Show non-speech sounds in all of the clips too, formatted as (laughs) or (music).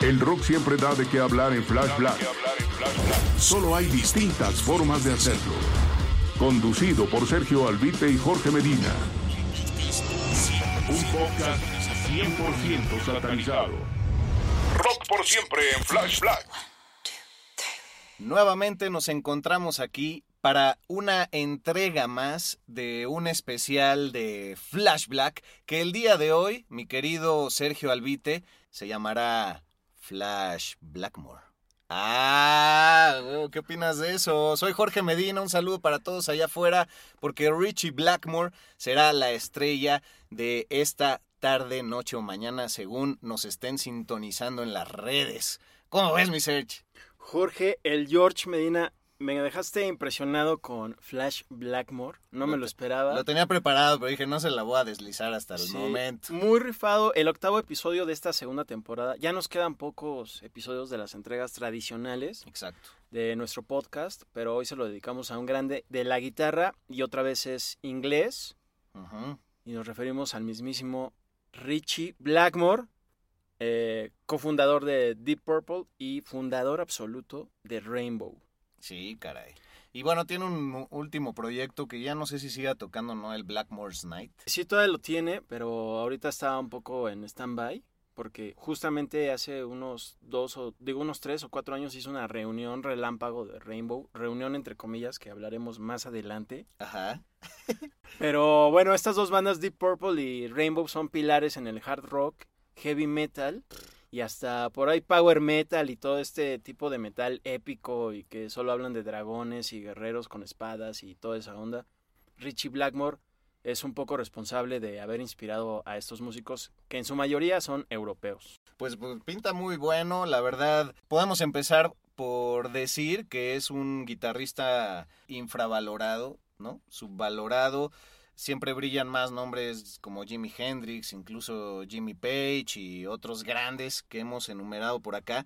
El rock siempre da de qué hablar en Flash Black. Solo hay distintas formas de hacerlo. Conducido por Sergio Albite y Jorge Medina. Un podcast 100% satanizado. Rock por siempre en Flash Black. Nuevamente nos encontramos aquí para una entrega más de un especial de Flash Black que el día de hoy, mi querido Sergio Albite, se llamará Flash Blackmore. Ah, ¿qué opinas de eso? Soy Jorge Medina, un saludo para todos allá afuera, porque Richie Blackmore será la estrella de esta tarde, noche o mañana, según nos estén sintonizando en las redes. ¿Cómo ves, mi Serge? Jorge, el George Medina, me dejaste impresionado con Flash Blackmore. No me lo esperaba. Lo tenía preparado, pero dije, no se la voy a deslizar hasta el Sí, momento. Muy rifado. El octavo episodio de esta segunda temporada. Ya nos quedan pocos episodios de las entregas tradicionales Exacto. de nuestro podcast, pero hoy se lo dedicamos a un grande de la guitarra y otra vez es inglés. Ujú. Y nos referimos al mismísimo Richie Blackmore, eh, cofundador de Deep Purple y fundador absoluto de Rainbow. Sí, caray. Y bueno, tiene un último proyecto que ya no sé si siga tocando, ¿no? El Blackmore's Night. Sí, todavía lo tiene, pero ahorita está un poco en stand-by, porque justamente hace unos dos o, digo, unos tres o cuatro años hizo una reunión relámpago de Rainbow, reunión entre comillas que hablaremos más adelante. Ajá. (laughs) Pero bueno, estas dos bandas, Deep Purple y Rainbow, son pilares en el hard rock, heavy metal y hasta por ahí power metal y todo este tipo de metal épico y que solo hablan de dragones y guerreros con espadas y toda esa onda. Richie Blackmore es un poco responsable de haber inspirado a estos músicos que en su mayoría son europeos. Pues, pues, pinta muy bueno, la verdad. Podemos empezar por decir que es un guitarrista infravalorado, ¿no? Subvalorado. Siempre brillan más nombres como Jimi Hendrix, incluso Jimmy Page y otros grandes que hemos enumerado por acá.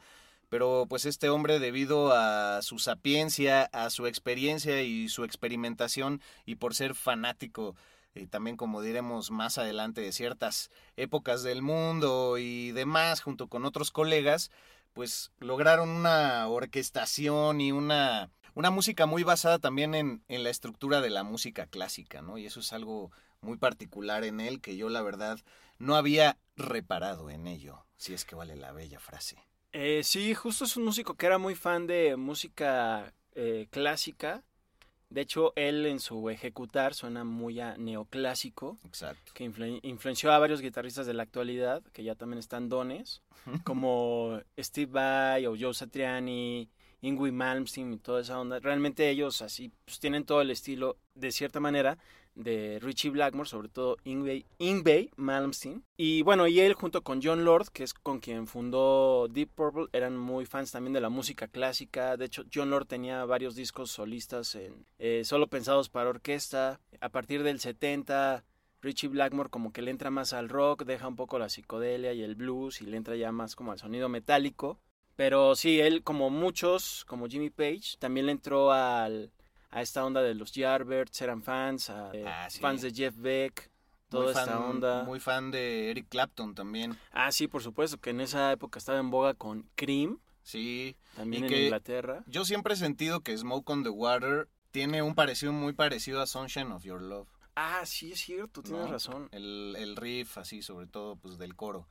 Pero pues este hombre debido a su sapiencia, a su experiencia y su experimentación y por ser fanático y también como diremos más adelante de ciertas épocas del mundo y demás junto con otros colegas, pues lograron una orquestación y una, una música muy basada también en, en la estructura de la música clásica, ¿no? Y eso es algo muy particular en él que yo la verdad no había reparado en ello, si es que vale la bella frase. Eh, sí, justo es un músico que era muy fan de música eh, clásica. De hecho, él en su ejecutar suena muy a neoclásico, Exacto. que influ- influenció a varios guitarristas de la actualidad, que ya también están dones, (laughs) como Steve Vai o Joe Satriani, Ingrid Malmsteen y toda esa onda. Realmente ellos así pues, tienen todo el estilo, de cierta manera, de Richie Blackmore, sobre todo Ingve Malmsteen. Y bueno, y él junto con John Lord, que es con quien fundó Deep Purple, eran muy fans también de la música clásica. De hecho, John Lord tenía varios discos solistas eh, solo pensados para orquesta. A partir del 70... Richie Blackmore como que le entra más al rock, deja un poco la psicodelia y el blues y le entra ya más como al sonido metálico. Pero sí, él como muchos, como Jimmy Page, también le entró al, a esta onda de los Yardbirds, eran fans, a, eh, Ah, sí. fans de Jeff Beck, toda muy esta fan, onda. Muy fan de Eric Clapton también. Ah, sí, por supuesto, que en esa época estaba en boga con Cream, Sí. también Y en que- Inglaterra. Yo siempre he sentido que Smoke on the Water tiene un parecido muy parecido a Sunshine of Your Love. Ah, sí, es cierto, tienes ¿no? razón. El, el riff, así, sobre todo, pues del coro.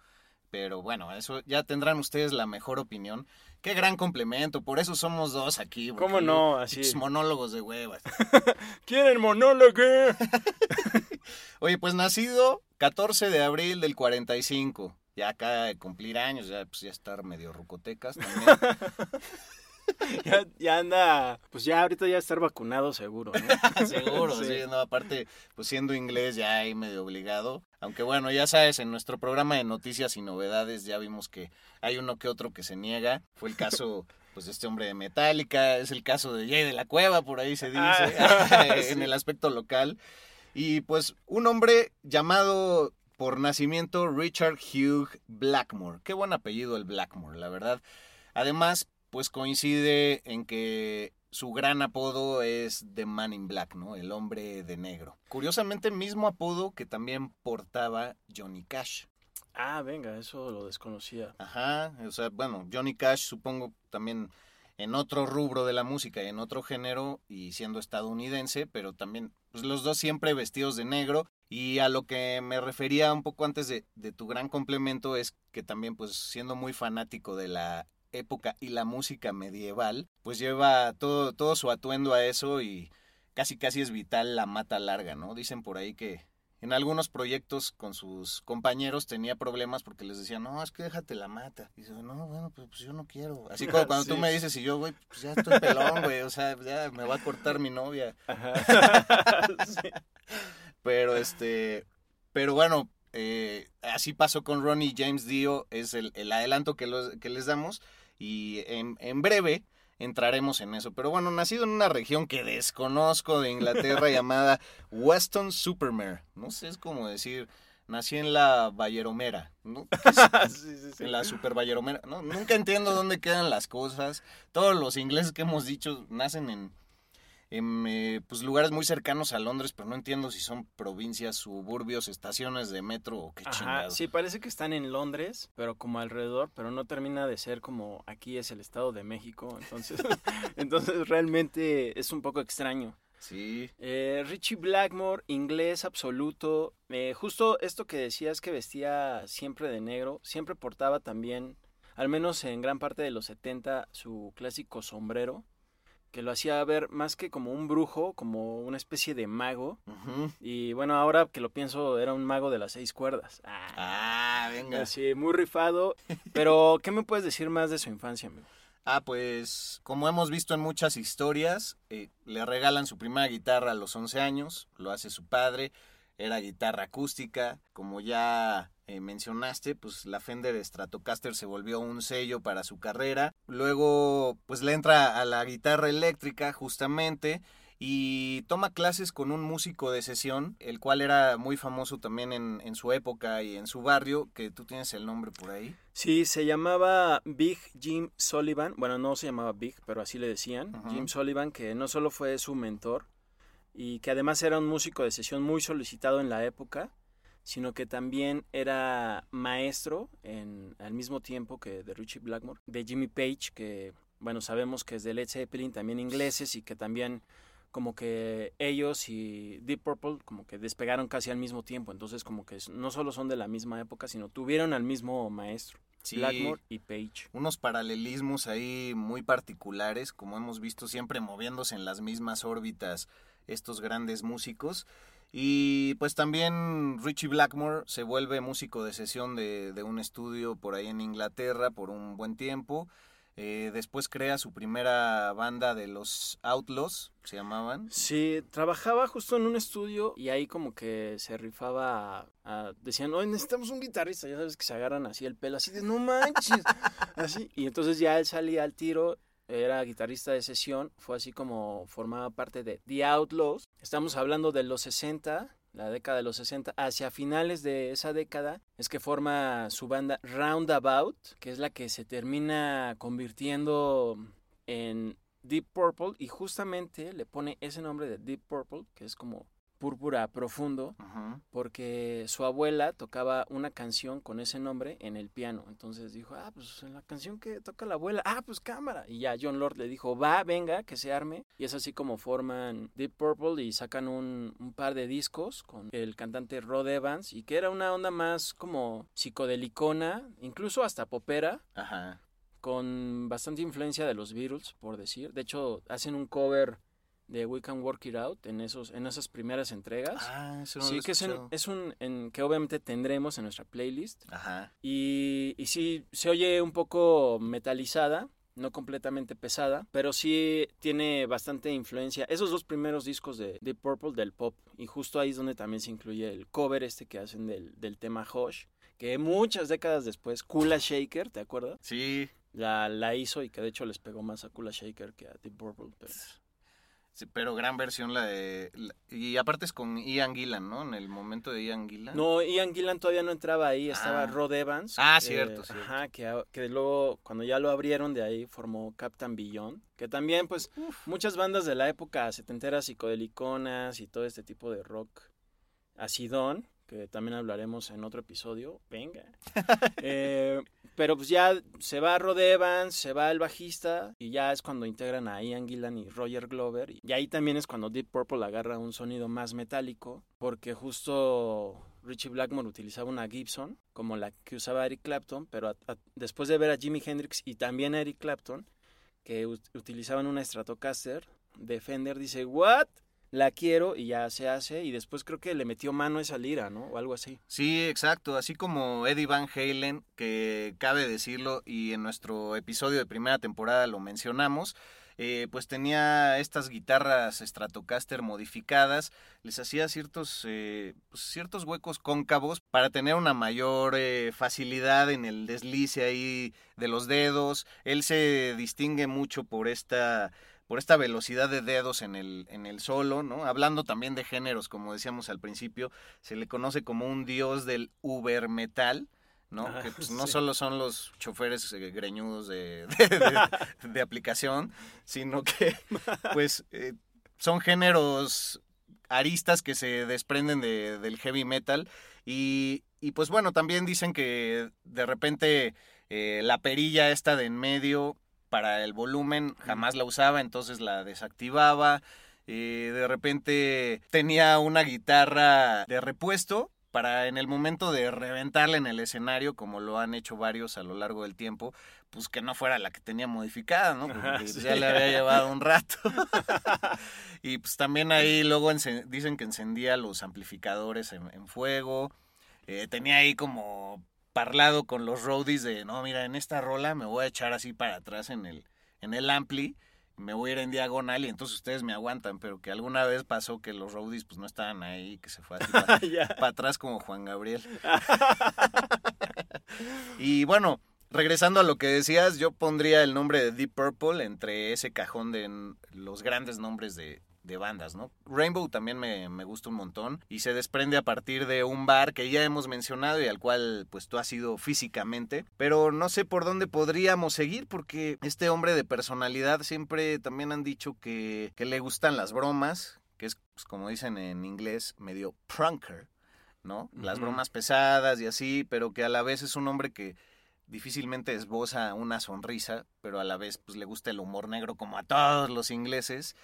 Pero bueno, eso ya tendrán ustedes la mejor opinión. Qué gran complemento, por eso somos dos aquí. ¿Cómo no? Así. monólogos de huevas. (laughs) ¿Quieren monólogo? (laughs) Oye, pues nacido 14 de abril del 45. Ya acá de cumplir años, ya pues ya estar medio rucotecas también. (laughs) ya, ya anda, pues ya ahorita ya estar vacunado seguro, ¿no? Seguro, Sí. sí. no, aparte, pues siendo inglés ya ahí medio obligado. Aunque bueno, ya sabes, en nuestro programa de noticias y novedades ya vimos que hay uno que otro que se niega. Fue el caso, (laughs) pues, de este hombre de Metallica, es el caso de Jay de la Cueva, por ahí se dice, Ah, (laughs) en sí. el aspecto local. Y pues, un hombre llamado por nacimiento Richard Hugh Blackmore. Qué buen apellido el Blackmore, la verdad. Además, pues coincide en que su gran apodo es The Man in Black, ¿no? El hombre de negro. Curiosamente, mismo apodo que también portaba Johnny Cash. Ah, venga, eso lo desconocía. Ajá, o sea, bueno, Johnny Cash supongo también en otro rubro de la música, en otro género y siendo estadounidense, pero también pues los dos siempre vestidos de negro y a lo que me refería un poco antes de, de tu gran complemento es que también pues siendo muy fanático de la época y la música medieval, pues lleva todo, todo su atuendo a eso y casi casi es vital la mata larga, ¿no? Dicen por ahí que en algunos proyectos con sus compañeros tenía problemas porque les decían, no, es que déjate la mata. Y dice, no, bueno, pues, pues yo no quiero. Así como (laughs) cuando tú Sí. me dices y yo, güey, pues ya estoy pelón, güey, o sea, ya me va a cortar mi novia. (laughs) Sí. Pero este, pero bueno, eh, así pasó con Ronnie James Dio, es el, el adelanto que, los- que les damos y en, en breve entraremos en eso. Pero bueno, nacido en una región que desconozco de Inglaterra (laughs) llamada Weston Supermare, no sé, es como decir, nací en la (laughs) sí. En la super Valleromera, ¿no? Nunca entiendo dónde quedan las cosas. Todos los ingleses que hemos dicho nacen en, en eh, pues, lugares muy cercanos a Londres, pero no entiendo si son provincias, suburbios, estaciones de metro o qué Ajá, chingado. sí, parece que están en Londres, pero como alrededor, pero no termina de ser como aquí es el Estado de México, entonces, (laughs) (laughs) entonces realmente es un poco extraño. Sí. Eh, Richie Blackmore, inglés absoluto. Eh, justo esto que decías que vestía siempre de negro, siempre portaba también, al menos en gran parte de los 70, su clásico sombrero, que lo hacía ver más que como un brujo, como una especie de mago. Y bueno, ahora que lo pienso, era un mago de las seis cuerdas. Ah, Ah, venga. sí, muy rifado. (laughs) Pero, ¿qué me puedes decir más de su infancia, amigo? Ah, pues como hemos visto en muchas historias, eh, le regalan su primera guitarra a los 11 años, lo hace su padre, era guitarra acústica, como ya eh, mencionaste, pues la Fender Stratocaster se volvió un sello para su carrera, luego pues le entra a la guitarra eléctrica justamente y toma clases con un músico de sesión, el cual era muy famoso también en, en su época y en su barrio, que tú tienes el nombre por ahí. Sí, se llamaba Big Jim Sullivan. Bueno, no se llamaba Big, pero así le decían. Jim Sullivan, que no solo fue su mentor, y que además era un músico de sesión muy solicitado en la época, sino que también era maestro en, al mismo tiempo que de Richie Blackmore, de Jimmy Page, que, bueno, sabemos que es de Led Zeppelin, también ingleses, y que también como que ellos y Deep Purple como que despegaron casi al mismo tiempo, entonces como que no solo son de la misma época, sino tuvieron al mismo maestro, Sí. Blackmore y Page. unos paralelismos ahí muy particulares, como hemos visto siempre moviéndose en las mismas órbitas estos grandes músicos. Y pues también Richie Blackmore se vuelve músico de sesión de, de un estudio por ahí en Inglaterra por un buen tiempo. Eh, después crea su primera banda de los Outlaws, se llamaban. Sí, trabajaba justo en un estudio y ahí como que se rifaba, a- a- decían, oye, necesitamos un guitarrista, ya sabes que se agarran así el pelo, así de, no manches, (laughs) así. Y entonces ya él salía al tiro, era guitarrista de sesión, fue así como formaba parte de The Outlaws. Estamos hablando de los 60, la década de los 60, hacia finales de esa década es que forma su banda Roundabout, que es la que se termina convirtiendo en Deep Purple y justamente le pone ese nombre de Deep Purple, que es como Púrpura Profundo porque su abuela tocaba una canción con ese nombre en el piano. Entonces dijo, ah, pues en la canción que toca la abuela, ah, pues cámara. Y ya John Lord le dijo, va, venga, que se arme. Y es así como forman Deep Purple y sacan un, un par de discos con el cantante Rod Evans y que era una onda más como psicodelicona, incluso hasta popera Ajá. con bastante influencia de los Beatles, por decir. De hecho, hacen un cover de We Can Work It Out en esos en esas primeras entregas. Ah, eso no sí, lo que es, escuchado. es un en, que obviamente tendremos en nuestra playlist. Ajá. Y, y sí, se oye un poco metalizada, no completamente pesada, pero sí tiene bastante influencia. Esos dos primeros discos de Deep Purple del pop, y justo ahí es donde también se incluye el cover este que hacen del, del tema Hush, que muchas décadas después, Kula Shaker, ¿te acuerdas? Sí, La, la hizo y que de hecho les pegó más a Kula Shaker que a Deep Purple. Pero... sí, pero gran versión la de... la- y aparte es con Ian Gillan, ¿no? En el momento de Ian Gillan. No, Ian Gillan todavía no entraba ahí, estaba Ah. Rod Evans. Ah, eh, cierto, cierto. Ajá, que, que luego, cuando ya lo abrieron de ahí, formó Captain Beyond. Que también, pues, muchas bandas de la época setenteras, psicodeliconas y todo este tipo de rock acidón, que también hablaremos en otro episodio. Venga. (laughs) Eh, pero pues ya se va Rod Evans, se va el bajista y ya es cuando integran a Ian Gillan y Roger Glover. Y ahí también es cuando Deep Purple agarra un sonido más metálico, porque justo Richie Blackmore utilizaba una Gibson, como la que usaba Eric Clapton, pero después de ver a Jimi Hendrix y también a Eric Clapton, que ut- utilizaban una Stratocaster, Defender dice, ¿what? La quiero y ya se hace. Y después creo que le metió mano esa lira, ¿no? O algo así. Sí, exacto. Así como Eddie Van Halen, que cabe decirlo, y en nuestro episodio de primera temporada lo mencionamos, eh, pues tenía estas guitarras Stratocaster modificadas, les hacía ciertos, eh, pues, ciertos huecos cóncavos para tener una mayor eh, facilidad en el deslice ahí de los dedos. Él se distingue mucho por esta por esta velocidad de dedos en el, en el solo, ¿no? Hablando también de géneros, como decíamos al principio, se le conoce como un dios del uber metal, ¿no? Ah, que pues, (laughs) no solo son los choferes eh, greñudos de, de- de- (laughs) de aplicación, sino que pues eh, son géneros aristas que se desprenden de- del heavy metal y, y, pues bueno, también dicen que de repente eh, la perilla esta de en medio para el volumen jamás la usaba, entonces la desactivaba. Eh, de repente tenía una guitarra de repuesto para en el momento de reventarla en el escenario, como lo han hecho varios a lo largo del tiempo, pues que no fuera la que tenía modificada, ¿no? Porque Ajá, sí. ya le había llevado un rato. (laughs) y pues también ahí luego dicen que encendía los amplificadores en, en fuego. Eh, tenía ahí como parlado con los roadies de, no, mira, en esta rola me voy a echar así para atrás en el, en el ampli, me voy a ir en diagonal y entonces ustedes me aguantan, pero que alguna vez pasó que los roadies pues no estaban ahí, que se fue así para, (laughs) para atrás como Juan Gabriel. (laughs) y bueno, regresando a lo que decías, yo pondría el nombre de Deep Purple entre ese cajón de los grandes nombres de, de bandas, ¿no? Rainbow también me, me gusta un montón y se desprende a partir de un bar que ya hemos mencionado y al cual pues tú has ido físicamente, pero no sé por dónde podríamos seguir porque este hombre de personalidad siempre también han dicho que, que le gustan las bromas, que es pues, como dicen en inglés medio prunker, ¿no? Las bromas pesadas y así, pero que a la vez es un hombre que difícilmente esboza una sonrisa, pero a la vez pues le gusta el humor negro como a todos los ingleses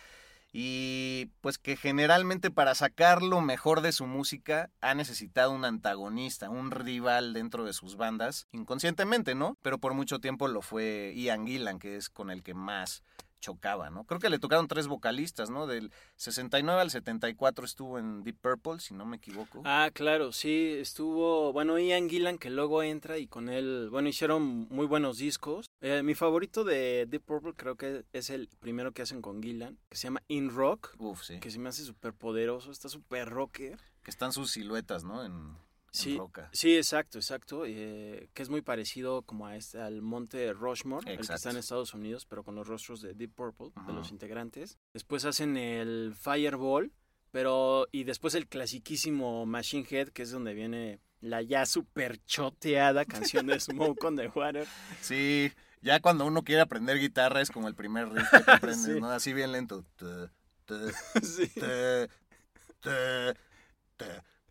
y pues que generalmente para sacar lo mejor de su música ha necesitado un antagonista, un rival dentro de sus bandas, inconscientemente, ¿no? Pero por mucho tiempo lo fue Ian Gillan, que es con el que más chocaba, ¿no? Creo que le tocaron tres vocalistas, ¿no? Del 69 al 74 estuvo en Deep Purple, si no me equivoco. Ah, claro, sí, estuvo, bueno, Ian Gillan que luego entra y con él, bueno, hicieron muy buenos discos. Eh, mi favorito de Deep Purple creo que es el primero que hacen con Gillan, que se llama In Rock, Uf, sí. que se me hace súper poderoso, está súper rocker. Que están sus siluetas, ¿no? En, en Sí, roca. sí, exacto, exacto, eh, que es muy parecido como a este, al monte Rushmore, el que está en Estados Unidos, pero con los rostros de Deep Purple, de los integrantes. Después hacen el Fireball, pero, y después el clasiquísimo Machine Head, que es donde viene la ya súper choteada canción de Smoke on the Water. (laughs) Sí, ya cuando uno quiere aprender guitarra es como el primer riff que aprendes, (laughs) Sí. ¿no? Así bien lento. (laughs)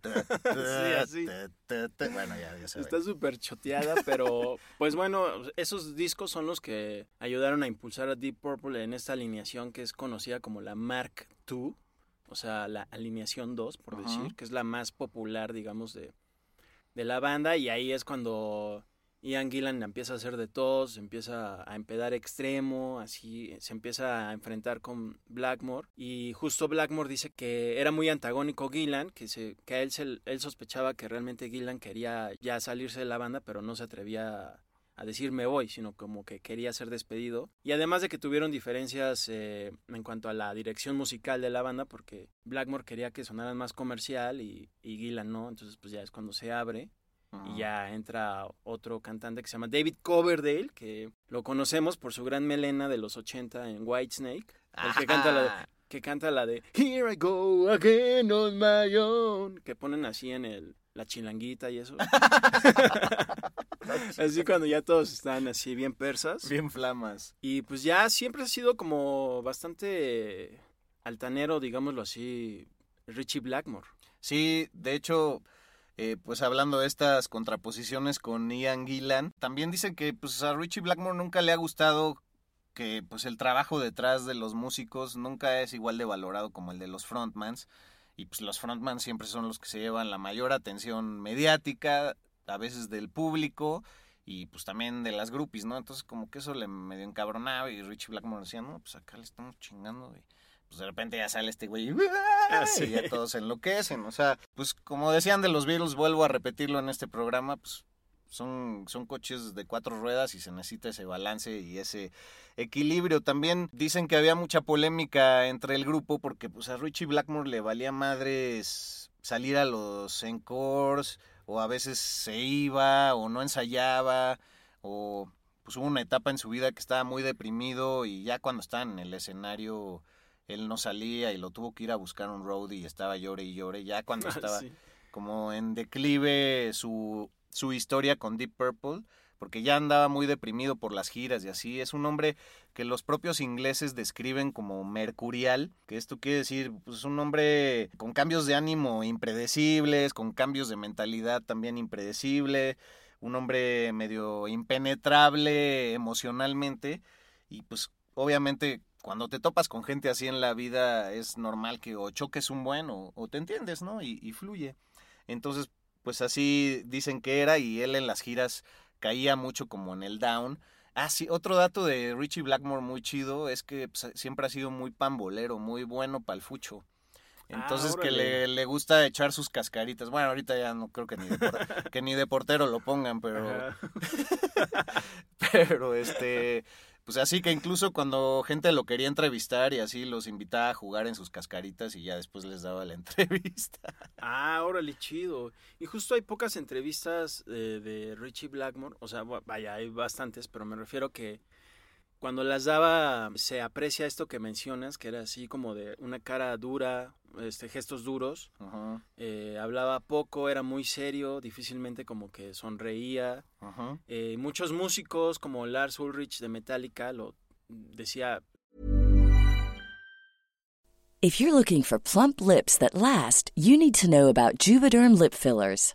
Sí. así. Bueno, ya, ya se. Está súper choteada, pero pues bueno, esos discos son los que ayudaron a impulsar a Deep Purple en esta alineación que es conocida como la Mark II, o sea, la alineación 2, por decir, que es la más popular, digamos, de, de la banda, y ahí es cuando Ian Gillan empieza a hacer de todo, se empieza a empedar extremo, así se empieza a enfrentar con Blackmore y justo Blackmore dice que era muy antagónico Gillan, que, se, que él, se- él sospechaba que realmente Gillan quería ya salirse de la banda, pero no se atrevía a, a decir me voy, sino como que quería ser despedido. Y además de que tuvieron diferencias eh, en cuanto a la dirección musical de la banda, porque Blackmore quería que sonaran más comercial y, y Gillan no, entonces pues ya es cuando se abre y ya entra otro cantante que se llama David Coverdale, que lo conocemos por su gran melena de los 80 en Whitesnake, el que canta la de, que canta la de Here I go again on my own, que ponen así en el la chilanguita y eso. (laughs) (laughs) así cuando ya todos están así bien persas. Bien flamas. Y pues ya siempre ha sido como bastante altanero, digámoslo así, Richie Blackmore. Sí, de hecho, eh, pues hablando de estas contraposiciones con Ian Gillan, también dicen que pues a Richie Blackmore nunca le ha gustado que pues el trabajo detrás de los músicos nunca es igual de valorado como el de los frontmans y pues los frontmans siempre son los que se llevan la mayor atención mediática, a veces del público y pues también de las groupies, ¿no? Entonces como que eso le medio encabronaba y Richie Blackmore decía, no, pues acá le estamos chingando y pues de repente ya sale este güey y, sí. y ya todos enloquecen. O sea, pues como decían de los Beatles, vuelvo a repetirlo en este programa, pues son, son coches de cuatro ruedas y se necesita ese balance y ese equilibrio. También dicen que había mucha polémica entre el grupo porque pues a Richie Blackmore le valía madres salir a los encores o a veces se iba o no ensayaba o pues hubo una etapa en su vida que estaba muy deprimido y ya cuando estaba en el escenario él no salía y lo tuvo que ir a buscar un roadie y estaba llore y llore. Ya cuando (laughs) estaba Sí. como en declive su, su historia con Deep Purple, porque ya andaba muy deprimido por las giras y así. Es un hombre que los propios ingleses describen como mercurial, que esto quiere decir, pues un hombre con cambios de ánimo impredecibles, con cambios de mentalidad también impredecible, un hombre medio impenetrable emocionalmente y pues obviamente cuando te topas con gente así en la vida es normal que o choques un buen o, o te entiendes, ¿no? Y, y fluye. Entonces, pues así dicen que era y él en las giras caía mucho como en el down. Ah, sí, otro dato de Richie Blackmore muy chido es que pues, siempre ha sido muy pambolero, muy bueno para el fucho. Ah, Entonces que le, le gusta echar sus cascaritas. Bueno, ahorita ya no creo que ni de, por- (laughs) que ni de portero lo pongan, pero (laughs) pero este pues así que incluso cuando gente lo quería entrevistar y así los invitaba a jugar en sus cascaritas y ya después les daba la (laughs) entrevista. Ah, órale, chido. Y justo hay pocas entrevistas eh, de Richie Blackmore, o sea, vaya, hay bastantes, pero me refiero que cuando las daba se aprecia esto que mencionas, que era así como de una cara dura, este, gestos duros, eh, hablaba poco, era muy serio, difícilmente como que sonreía. Eh, muchos músicos como Lars Ulrich de Metallica lo decía, If you're looking for plump lips that last, you need to know about Juvederm lip fillers.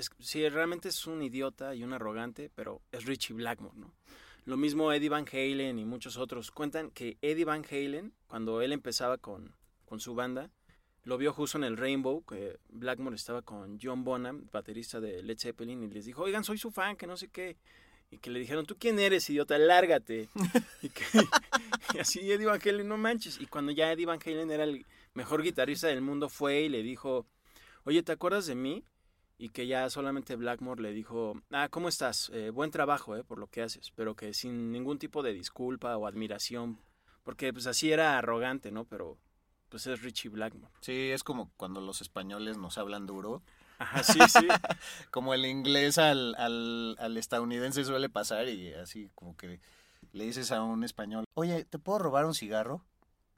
Es, sí, realmente es un idiota y un arrogante, pero es Richie Blackmore, ¿no? Lo mismo Eddie Van Halen y muchos otros. Cuentan que Eddie Van Halen, cuando él empezaba con, con su banda, lo vio justo en el Rainbow, que Blackmore estaba con John Bonham, baterista de Led Zeppelin, y les dijo, oigan, soy su fan, que no sé qué. Y que le dijeron, ¿tú quién eres, idiota? Lárgate. (laughs) y, que, y así Eddie Van Halen, no manches. Y cuando ya Eddie Van Halen era el mejor guitarrista del mundo, fue y le dijo, oye, ¿te acuerdas de mí? Y que ya solamente Blackmore le dijo, ah, ¿cómo estás? Eh, buen trabajo, eh, por lo que haces, pero que sin ningún tipo de disculpa o admiración, porque pues así era arrogante, ¿no? Pero pues es Richie Blackmore. Sí, es como cuando los españoles nos hablan duro. Ajá, sí, sí. (laughs) como el inglés al, al, al estadounidense suele pasar y así como que le dices a un español, oye, ¿te puedo robar un cigarro?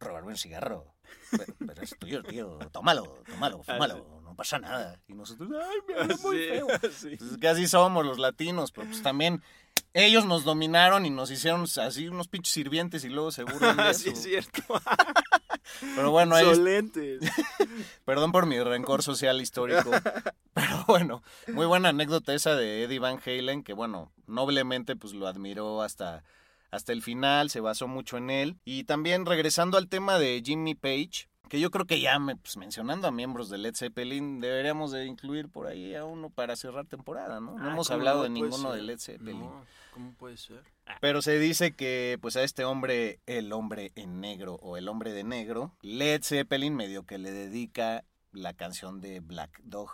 Robarme un cigarro. Pero, pero es tuyo, tío. Tómalo, tómalo, (laughs) fúmalo. No pasa nada. Y nosotros, ay, me habla muy Sí, feo. (laughs) sí. Pues que así somos los latinos, pero pues también ellos nos dominaron y nos hicieron así unos pinches sirvientes y luego se burlan de (laughs) sí, es cierto. (laughs) Pero bueno. Perdón por mi rencor social histórico. Pero bueno, muy buena anécdota esa de Eddie Van Halen, que bueno, noblemente pues lo admiró hasta, hasta el final, se basó mucho en él. Y también regresando al tema de Jimmy Page, que yo creo que ya me, pues, mencionando a miembros de Led Zeppelin, deberíamos de incluir por ahí a uno para cerrar temporada, ¿no? No Ah, hemos ¿cómo hablado de ninguno ser. de Led Zeppelin. No, ¿cómo puede ser? Pero se dice que pues a este hombre, el hombre en negro o el hombre de negro, Led Zeppelin medio que le dedica la canción de Black Dog.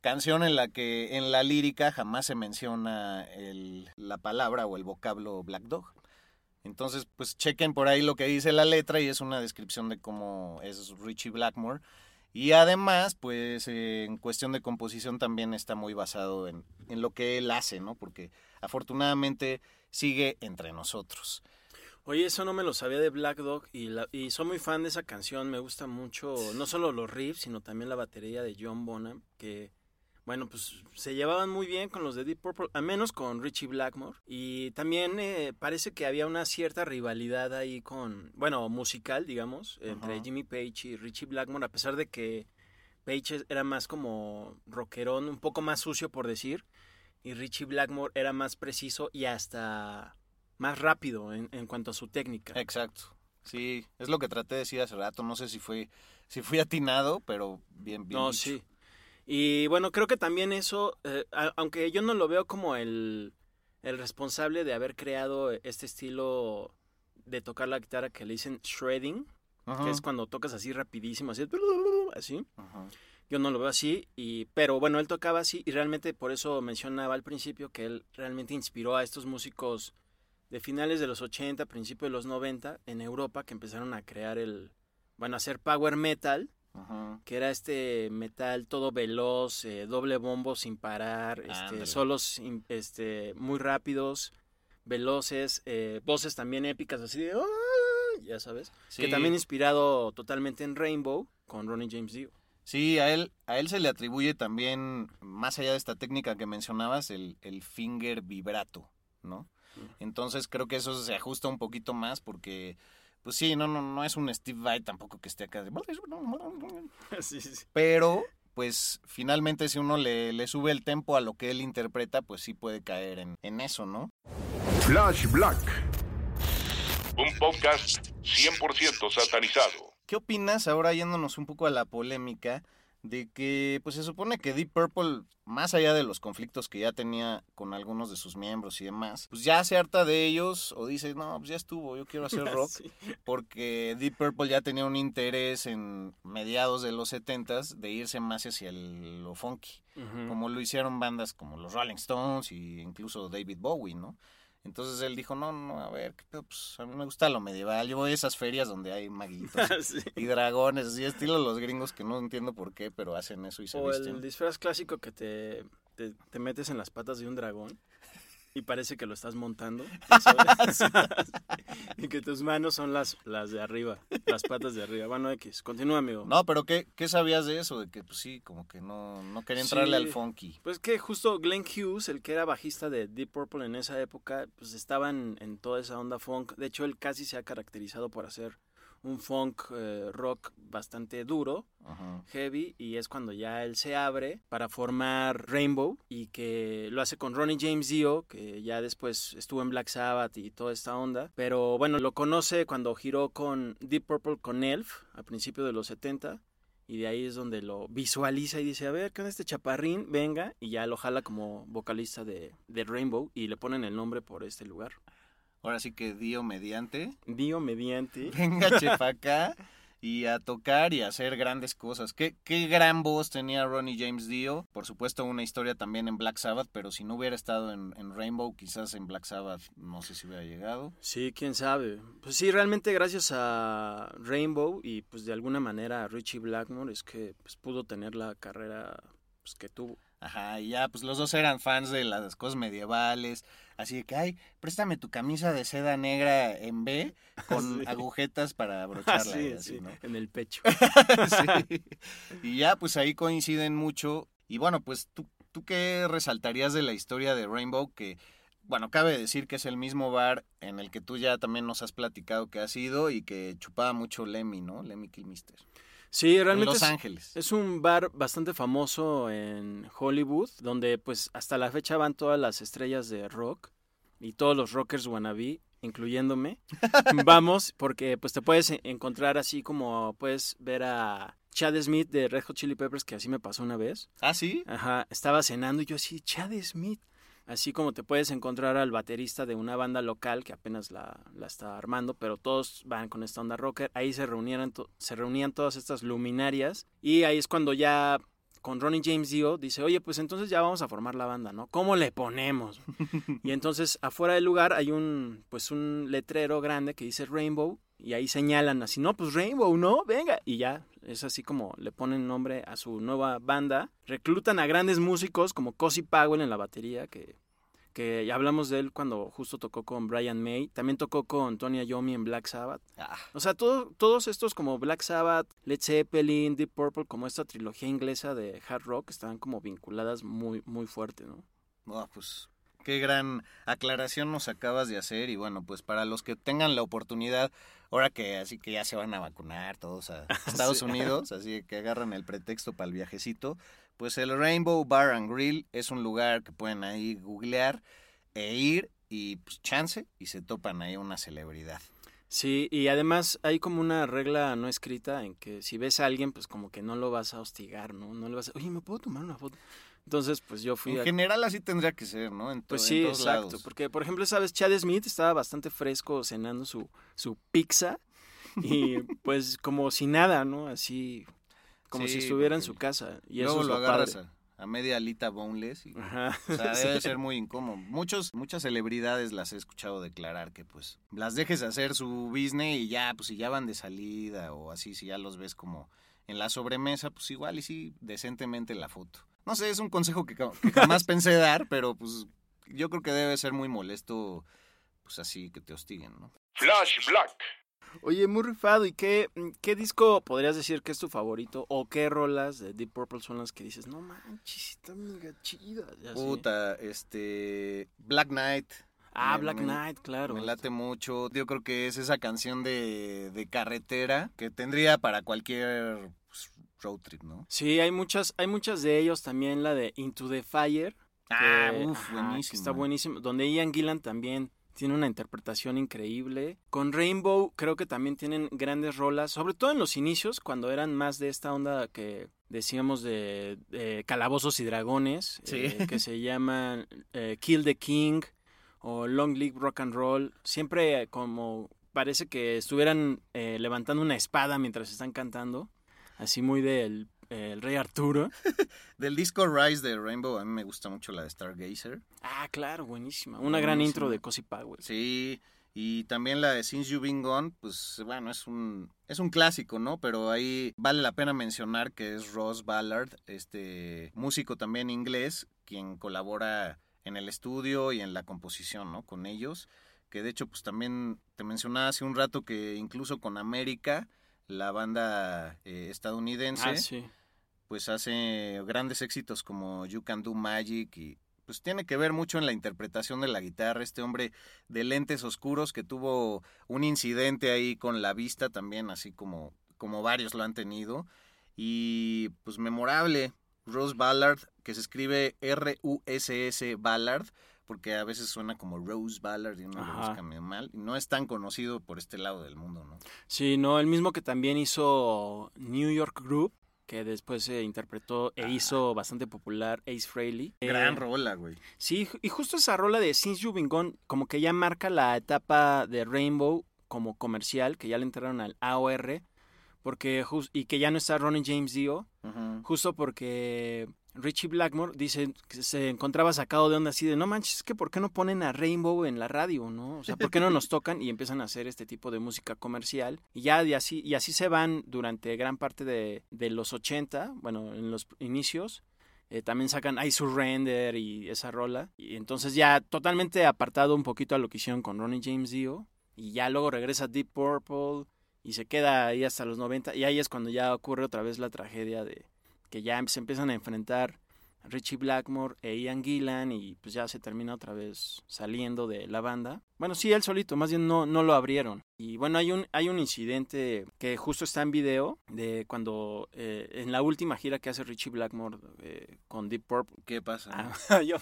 Canción en la que en la lírica jamás se menciona el- la palabra o el vocablo Black Dog. Entonces, pues chequen por ahí lo que dice la letra y es una descripción de cómo es Richie Blackmore. Y además, pues eh, en cuestión de composición también está muy basado en, en lo que él hace, ¿no? Porque afortunadamente sigue entre nosotros. Oye, eso no me lo sabía de Black Dog y, la- y soy muy fan de esa canción. Me gusta mucho, no solo los riffs, sino también la batería de John Bonham, que, bueno, pues se llevaban muy bien con los de Deep Purple, al menos con Richie Blackmore. Y también eh, parece que había una cierta rivalidad ahí con, bueno, musical, digamos, entre Ajá. Jimmy Page y Richie Blackmore, a pesar de que Page era más como rockerón, un poco más sucio por decir, y Richie Blackmore era más preciso y hasta más rápido en, en cuanto a su técnica. Exacto. Sí, es lo que traté de decir hace rato. No sé si fue, si fui atinado, pero bien, bien. No, dicho. sí. Y bueno, creo que también eso, eh, aunque yo no lo veo como el, el responsable de haber creado este estilo de tocar la guitarra que le dicen shredding, Ajá, que es cuando tocas así rapidísimo, así, así. ajá. Yo no lo veo así, y, pero bueno, él tocaba así y realmente por eso mencionaba al principio que él realmente inspiró a estos músicos de finales de los 80, principios de los 90 en Europa que empezaron a crear el, bueno, a hacer power metal, Ajá. que era este metal todo veloz, eh, doble bombo sin parar, este, solos in- este, muy rápidos, veloces, eh, voces también épicas así de... "Ah", Ya sabes. Que también inspirado totalmente en Rainbow con Ronnie James Dio. Sí, a él, a él se le atribuye también, más allá de esta técnica que mencionabas, el, el finger vibrato, ¿no? Entonces creo que eso se ajusta un poquito más porque, pues sí, no, no, no es un Steve Vai tampoco que esté acá. de- (laughs) Sí, sí, sí. Pero, pues finalmente si uno le, le sube el tempo a lo que él interpreta, pues sí puede caer en, en eso, ¿no? Flash Black. Un podcast 100% satanizado. ¿Qué opinas ahora yéndonos un poco a la polémica de que pues se supone que Deep Purple, más allá de los conflictos que ya tenía con algunos de sus miembros y demás, pues ya se harta de ellos o dice, no, pues ya estuvo, yo quiero hacer (laughs) rock, Sí. porque Deep Purple ya tenía un interés en mediados de los 70s de irse más hacia el- lo funky, como lo hicieron bandas como los Rolling Stones y incluso David Bowie, ¿no? Entonces él dijo, no, no, a ver, ¿qué pedo? pues a mí me gusta lo medieval, yo voy a esas ferias donde hay (laughs) maguitos Sí. y dragones, así estilo los gringos que no entiendo por qué, pero hacen eso y se O el visten. disfraz clásico que te, te, te metes en las patas de un dragón y parece que lo estás montando. (laughs) (laughs) y que tus manos son las, las de arriba, las patas de arriba. Bueno, X, continúa, amigo. No, pero ¿qué, ¿qué sabías de eso? De que pues sí, como que no, no quería entrarle Sí. al funky. Pues que justo Glenn Hughes, el que era bajista de Deep Purple en esa época, pues estaba en, en toda esa onda funk. De hecho, él casi se ha caracterizado por hacer un funk eh, rock bastante duro, Ajá. heavy, y es cuando ya él se abre para formar Rainbow y que lo hace con Ronnie James Dio, que ya después estuvo en Black Sabbath y toda esta onda. Pero bueno, lo conoce cuando giró con Deep Purple con Elf a principios de los 70. Y de ahí es donde lo visualiza y dice, a ver, ¿qué onda este chaparrín? Venga, y ya lo jala como vocalista de, de Rainbow y le ponen el nombre por este lugar. Ahora sí que Dio mediante. Dio mediante. (laughs) Venga, chepa acá y a tocar y a hacer grandes cosas. ¿Qué, qué gran voz tenía Ronnie James Dio. Por supuesto, una historia también en Black Sabbath, pero si no hubiera estado en, en Rainbow, quizás en Black Sabbath no sé si hubiera llegado. Sí, quién sabe. Pues sí, realmente gracias a Rainbow y pues de alguna manera a Richie Blackmore es que pues, pudo tener la carrera pues, que tuvo. Ajá, y ya, pues los dos eran fans de las cosas medievales. Así de que, ay, préstame tu camisa de seda negra en B (laughs) con Sí. agujetas para (laughs) abrocharla. sí, así, sí, ¿no? en el pecho. (laughs) Y ya, pues ahí coinciden mucho. Y bueno, pues tú, tú qué resaltarías de la historia de Rainbow, que, bueno, cabe decir que es el mismo bar en el que tú ya también nos has platicado que has ido y que chupaba mucho Lemmy, ¿no? Lemmy Kilmister. Sí, En realmente Los es, Ángeles. es un bar bastante famoso en Hollywood, donde pues hasta la fecha van todas las estrellas de rock y todos los rockers wannabe, incluyéndome. (laughs) Vamos, porque pues te puedes e- encontrar así como puedes ver a Chad Smith de Red Hot Chili Peppers, que así me pasó una vez. ¿Ah, sí? Ajá, estaba cenando y yo así, Chad Smith. Así como te puedes encontrar al baterista de una banda local que apenas la, la está armando, pero todos van con esta onda rocker. Ahí se reunían, to- se reunían todas estas luminarias y ahí es cuando ya con Ronnie James Dio dice, oye, pues entonces ya vamos a formar la banda, ¿no? ¿Cómo le ponemos? (laughs) y entonces afuera del lugar hay un, pues un letrero grande que dice Rainbow y ahí señalan así, no, pues Rainbow, ¿no? Venga. Y ya, es así como le ponen nombre a su nueva banda. Reclutan a grandes músicos como Cozy Powell en la batería, que, que ya hablamos de él cuando justo tocó con Brian May. También tocó con Tony Iommi en Black Sabbath. Ah, O sea, todo- todos estos como Black Sabbath, Led Zeppelin, Deep Purple, como esta trilogía inglesa de hard rock, están como vinculadas muy, muy fuerte, ¿no? no, pues qué gran aclaración nos acabas de hacer. Y bueno, pues para los que tengan la oportunidad, ahora que así que ya se van a vacunar todos a (laughs) Estados Sí. Unidos, así que agarran el pretexto para el viajecito, pues el Rainbow Bar and Grill es un lugar que pueden ahí googlear e ir y pues chance y se topan ahí una celebridad. Sí, y además hay como una regla no escrita en que si ves a alguien, pues como que no lo vas a hostigar, ¿no? No le vas a, oye, ¿me puedo tomar una foto? Entonces, pues yo fui En a... general así tendría que ser, ¿no? En, Pues en sí, todos exacto. lados. Porque, por ejemplo, sabes, Chad Smith estaba bastante fresco cenando su, su pizza y (laughs) pues como si nada, ¿no? Así, como Sí, si estuviera en su casa. Y Luego eso es lo lo, agarras padre. a, a media alita boneless y Ajá. O sea, (laughs) Sí. debe ser muy incómodo. Muchos, muchas celebridades las he escuchado declarar que pues las dejes hacer su business y ya, pues si ya van de salida o así, si ya los ves como en la sobremesa, pues igual y sí, decentemente la foto. No sé, es un consejo que, jamás pensé dar, pero pues yo creo que debe ser muy molesto, pues así, que te hostiguen, ¿no? Flash Black. Oye, muy rifado. ¿Y qué, qué disco podrías decir que es tu favorito? ¿O qué rolas de Deep Purple son las que dices, no manches, están mega chidas? Puta, este. Black Knight. Ah, Me- Black me- Knight, claro. Me late mucho. Yo creo que es esa canción de, de carretera que tendría para cualquier pues, road trip, ¿no? Sí, hay muchas, hay muchas de ellos. También la de Into the Fire. Ah, que- uf, ajá, que buenísima. Está buenísimo. Donde Ian Gillan también tiene una interpretación increíble. Con Rainbow creo que también tienen grandes rolas, sobre todo en los inicios, cuando eran más de esta onda que decíamos de, de calabozos y dragones, Sí. eh, que se llaman eh, Kill the King o Long Live Rock and Roll. Siempre como parece que estuvieran eh, levantando una espada mientras están cantando, así muy del eh, el Rey Arturo. (laughs) Del disco Rise de Rainbow, a mí me gusta mucho la de Stargazer. Ah, claro, buenísima. Una gran intro de Cozy Power. Sí, y también la de Since You've Been Gone, pues bueno, es un, es un clásico, ¿no? Pero ahí vale la pena mencionar que es Ross Ballard, este músico también inglés, quien colabora en el estudio y en la composición, ¿no? Con ellos, que de hecho, pues también te mencionaba hace un rato que incluso con América, la banda eh, estadounidense, Ah, sí. pues hace grandes éxitos como You Can Do Magic y pues tiene que ver mucho en la interpretación de la guitarra, este hombre de lentes oscuros que tuvo un incidente ahí con la vista también, así como, como varios lo han tenido, y pues memorable, Rose Ballard, que se escribe R-U-S-S Ballard, porque a veces suena como Rose Ballard y uno lo Ajá. busca medio mal, y no es tan conocido por este lado del mundo, ¿no? Sí, no, el mismo que también hizo New York Group, que después se interpretó e hizo bastante popular Ace Frehley. Ah. Gran Eh, rola, güey. Sí, y justo esa rola de Since You've Been Gone, como que ya marca la etapa de Rainbow como comercial, que ya le entraron al AOR, porque jus- y que ya no está Ronnie James Dio, Justo porque Richie Blackmore dice que se encontraba sacado de onda así de no manches, es que ¿por qué no ponen a Rainbow en la radio, no? O sea, ¿por qué no nos (laughs) tocan y empiezan a hacer este tipo de música comercial? Y ya y así, y así se van durante gran parte de, de los 80, bueno, en los inicios. Eh, también sacan I Surrender y esa rola. Y entonces ya totalmente apartado un poquito a lo que hicieron con Ronnie James Dio. Y ya luego regresa Deep Purple y se queda ahí hasta los 90. Y ahí es cuando ya ocurre otra vez la tragedia de que ya se empiezan a enfrentar Richie Blackmore e Ian Gillan y pues ya se termina otra vez saliendo de la banda. Bueno, sí, él solito, más bien no, no lo abrieron. Y bueno, hay un, hay un incidente que justo está en video de cuando eh, en la última gira que hace Richie Blackmore eh, con Deep Purple. ¿Qué pasa? Ah, (laughs) yo-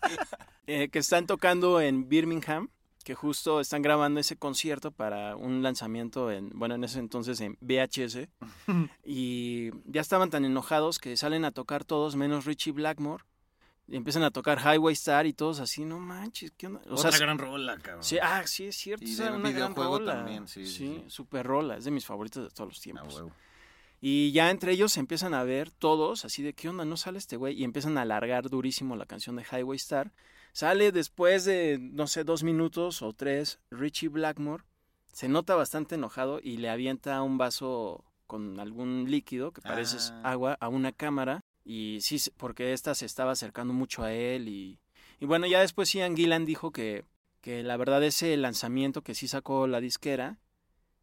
(laughs) eh, que están tocando en Birmingham, que justo están grabando ese concierto para un lanzamiento en, bueno, en ese entonces en VHS. (laughs) y ya estaban tan enojados que salen a tocar todos menos Richie Blackmore. Y empiezan a tocar Highway Star y todos así, no manches, ¿qué onda? O Otra sea, gran rola, cabrón. Sí, ah, sí, es cierto. Y esa del una gran rola. también, sí, sí, super rola. Es de mis favoritos de todos los Ah, tiempos. huevo. Y ya entre ellos se empiezan a ver todos, así de, ¿qué onda? ¿No sale este güey? Y empiezan a alargar durísimo la canción de Highway Star. Sale después de, no sé, dos minutos o tres, Richie Blackmore. Se nota bastante enojado y le avienta un vaso con algún líquido, que parece Ah. agua, a una cámara. Y sí, porque esta se estaba acercando mucho a él. Y, y bueno, ya después Ian Gillan dijo que, que la verdad ese lanzamiento que sí sacó la disquera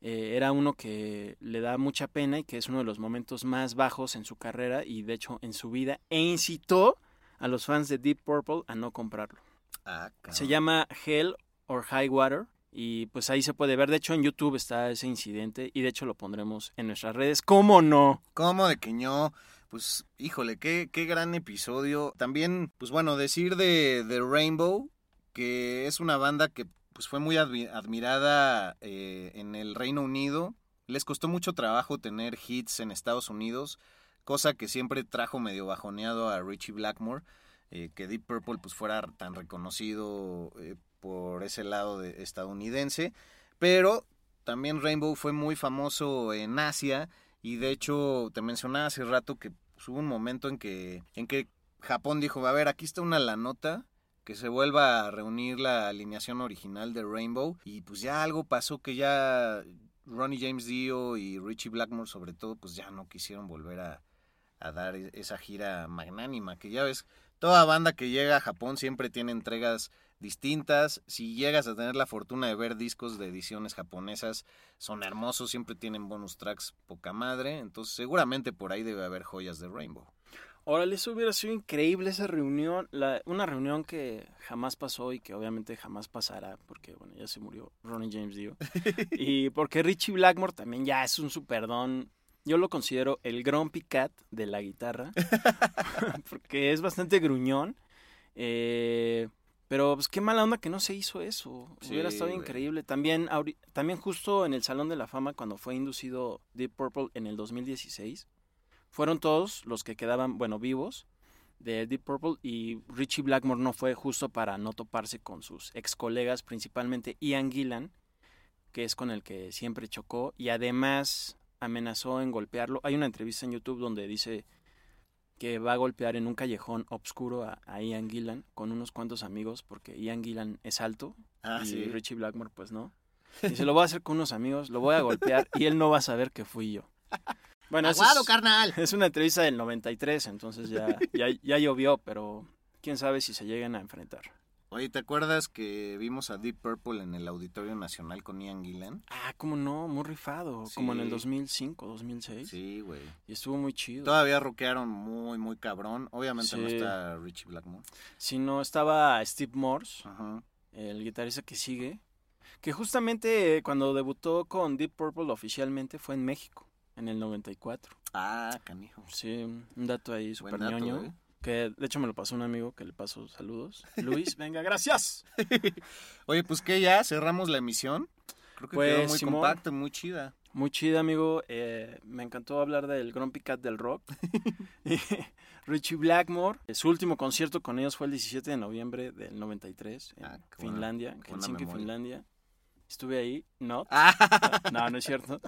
eh, era uno que le da mucha pena y que es uno de los momentos más bajos en su carrera y de hecho en su vida e incitó a los fans de Deep Purple a no comprarlo. Ah, Se llama Hell or High Water y pues ahí se puede ver. De hecho en YouTube está ese incidente y de hecho lo pondremos en nuestras redes. ¿Cómo no? ¿Cómo de que no? Pues, híjole, qué, qué gran episodio. También, pues bueno, decir de, de Rainbow, que es una banda que pues fue muy admi- admirada eh, en el Reino Unido. Les costó mucho trabajo tener hits en Estados Unidos, cosa que siempre trajo medio bajoneado a Richie Blackmore, eh, que Deep Purple pues fuera tan reconocido eh, por ese lado de- estadounidense. Pero también Rainbow fue muy famoso en Asia y de hecho te mencionaba hace rato que pues, hubo un momento en que, en que Japón dijo, a ver, aquí está una la nota, que se vuelva a reunir la alineación original de Rainbow y pues ya algo pasó que ya Ronnie James Dio y Richie Blackmore sobre todo pues ya no quisieron volver a, a dar e- esa gira magnánima que ya ves, toda banda que llega a Japón siempre tiene entregas distintas. Si llegas a tener la fortuna de ver discos de ediciones japonesas, son hermosos, siempre tienen bonus tracks poca madre. Entonces, seguramente por ahí debe haber joyas de Rainbow. Órale, eso hubiera sido increíble esa reunión, la, una reunión que jamás pasó y que obviamente jamás pasará, porque bueno, ya se murió Ronnie James Dio. (laughs) y porque Richie Blackmore también ya es un superdón. Yo lo considero el Grumpy Cat de la guitarra, (laughs) (laughs) porque es bastante gruñón. Eh, pero pues qué mala onda que no se hizo eso. Hubiera estado güey. increíble. También, también justo en el Salón de la Fama, cuando fue inducido Deep Purple en el 2016, fueron todos los que quedaban, bueno, vivos de Deep Purple y Richie Blackmore no fue justo para no toparse con sus ex colegas, principalmente Ian Gillan, que es con el que siempre chocó y además amenazó en golpearlo. Hay una entrevista en YouTube donde dice que va a golpear en un callejón obscuro a, a Ian Gillan con unos cuantos amigos porque Ian Gillan es alto Ah, y sí. Richie Blackmore pues no. (laughs) Dice, lo voy a hacer con unos amigos, lo voy a golpear y él no va a saber que fui yo. Bueno, ¡Aguado, es, carnal! (laughs) es una entrevista del 93, entonces ya, ya, ya llovió, pero quién sabe si se lleguen a enfrentar. Oye, ¿te acuerdas que vimos a Deep Purple en el Auditorio Nacional con Ian Gillan? Ah, cómo no, muy rifado, como en el Sí. 2005, 2006. Sí, güey. Y estuvo muy chido. Todavía rockearon muy, muy cabrón. Obviamente no Sí. está Richie Blackmore. Si no, estaba Steve Morse, Ajá. el guitarrista que sigue, que justamente cuando debutó con Deep Purple oficialmente fue en México, en el 94. Ah, canijo. Sí, un dato ahí súper ñoño. eh. Que de hecho me lo pasó un amigo que le pasó saludos. Luis, venga, gracias. (laughs) Oye, pues que ya cerramos la emisión. Creo que quedó Pues, muy Simón. compacta, muy chida. Muy chida, amigo. Eh, me encantó hablar del Grumpy Cat del rock. Y (laughs) Richie Blackmore. eh, Su último concierto con ellos fue el 17 de noviembre del 93 en Ah, Finlandia, Helsinki. Finlandia. Estuve ahí, no. Ah, No, no es cierto.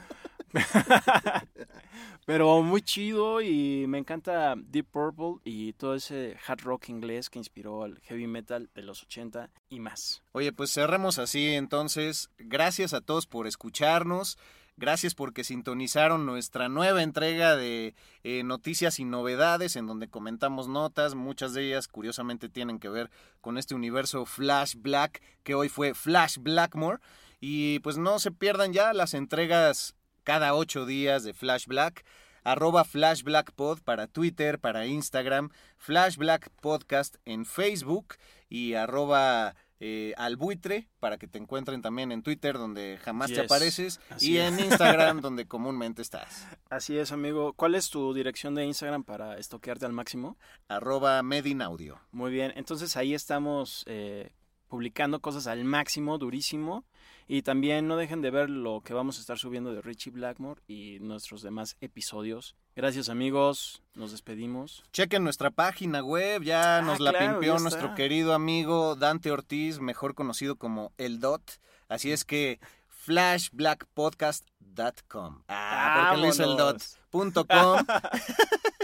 (laughs) Pero muy chido y me encanta Deep Purple y todo ese hard rock inglés que inspiró al heavy metal de los 80 y más. Oye, pues cerremos así entonces. Gracias a todos por escucharnos. Gracias porque sintonizaron nuestra nueva entrega de eh, noticias y novedades en donde comentamos notas. Muchas de ellas curiosamente tienen que ver con este universo Flash Black que hoy fue Flash Blackmore. Y pues no se pierdan ya las entregas cada ocho días de Flash Black. Arroba Flash Black Pod para Twitter, para Instagram, Flash Black Podcast en Facebook y arroba eh, albuitre para que te encuentren también en Twitter donde jamás te apareces así y es. en Instagram donde comúnmente estás. (laughs) Así es, amigo. ¿Cuál es tu dirección de Instagram para estoquearte al máximo? Arroba Medinaudio. Muy bien, entonces ahí estamos eh, publicando cosas al máximo, durísimo. Y también no dejen de ver lo que vamos a estar subiendo de Richie Blackmore y nuestros demás episodios. Gracias amigos, nos despedimos. Chequen nuestra página web, ya Ah, nos la claro, pimpeó ya nuestro querido amigo Dante Ortiz, mejor conocido como El Dot. Así es que flashblackpodcast.com. Ah, porque le hizo el dot. Punto com. (laughs)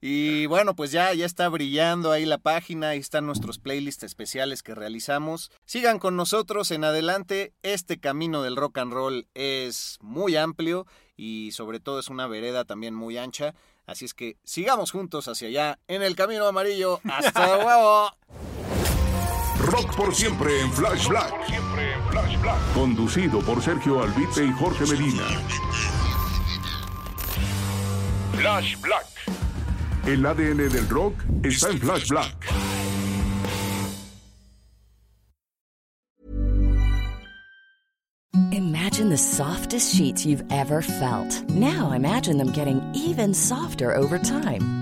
y bueno, pues ya, ya está brillando ahí la página, ahí están nuestros playlists especiales que realizamos. Sigan con nosotros en adelante, este camino del rock and roll es muy amplio y sobre todo es una vereda también muy ancha. Así es que sigamos juntos hacia allá en el camino amarillo. ¡Hasta (laughs) luego! Rock por siempre en Flash Black. Conducido por Sergio Albite y Jorge Medina. Flash Black. El ADN del rock está en Flash Black. Imagine the softest sheets you've ever felt. Now imagine them getting even softer over time.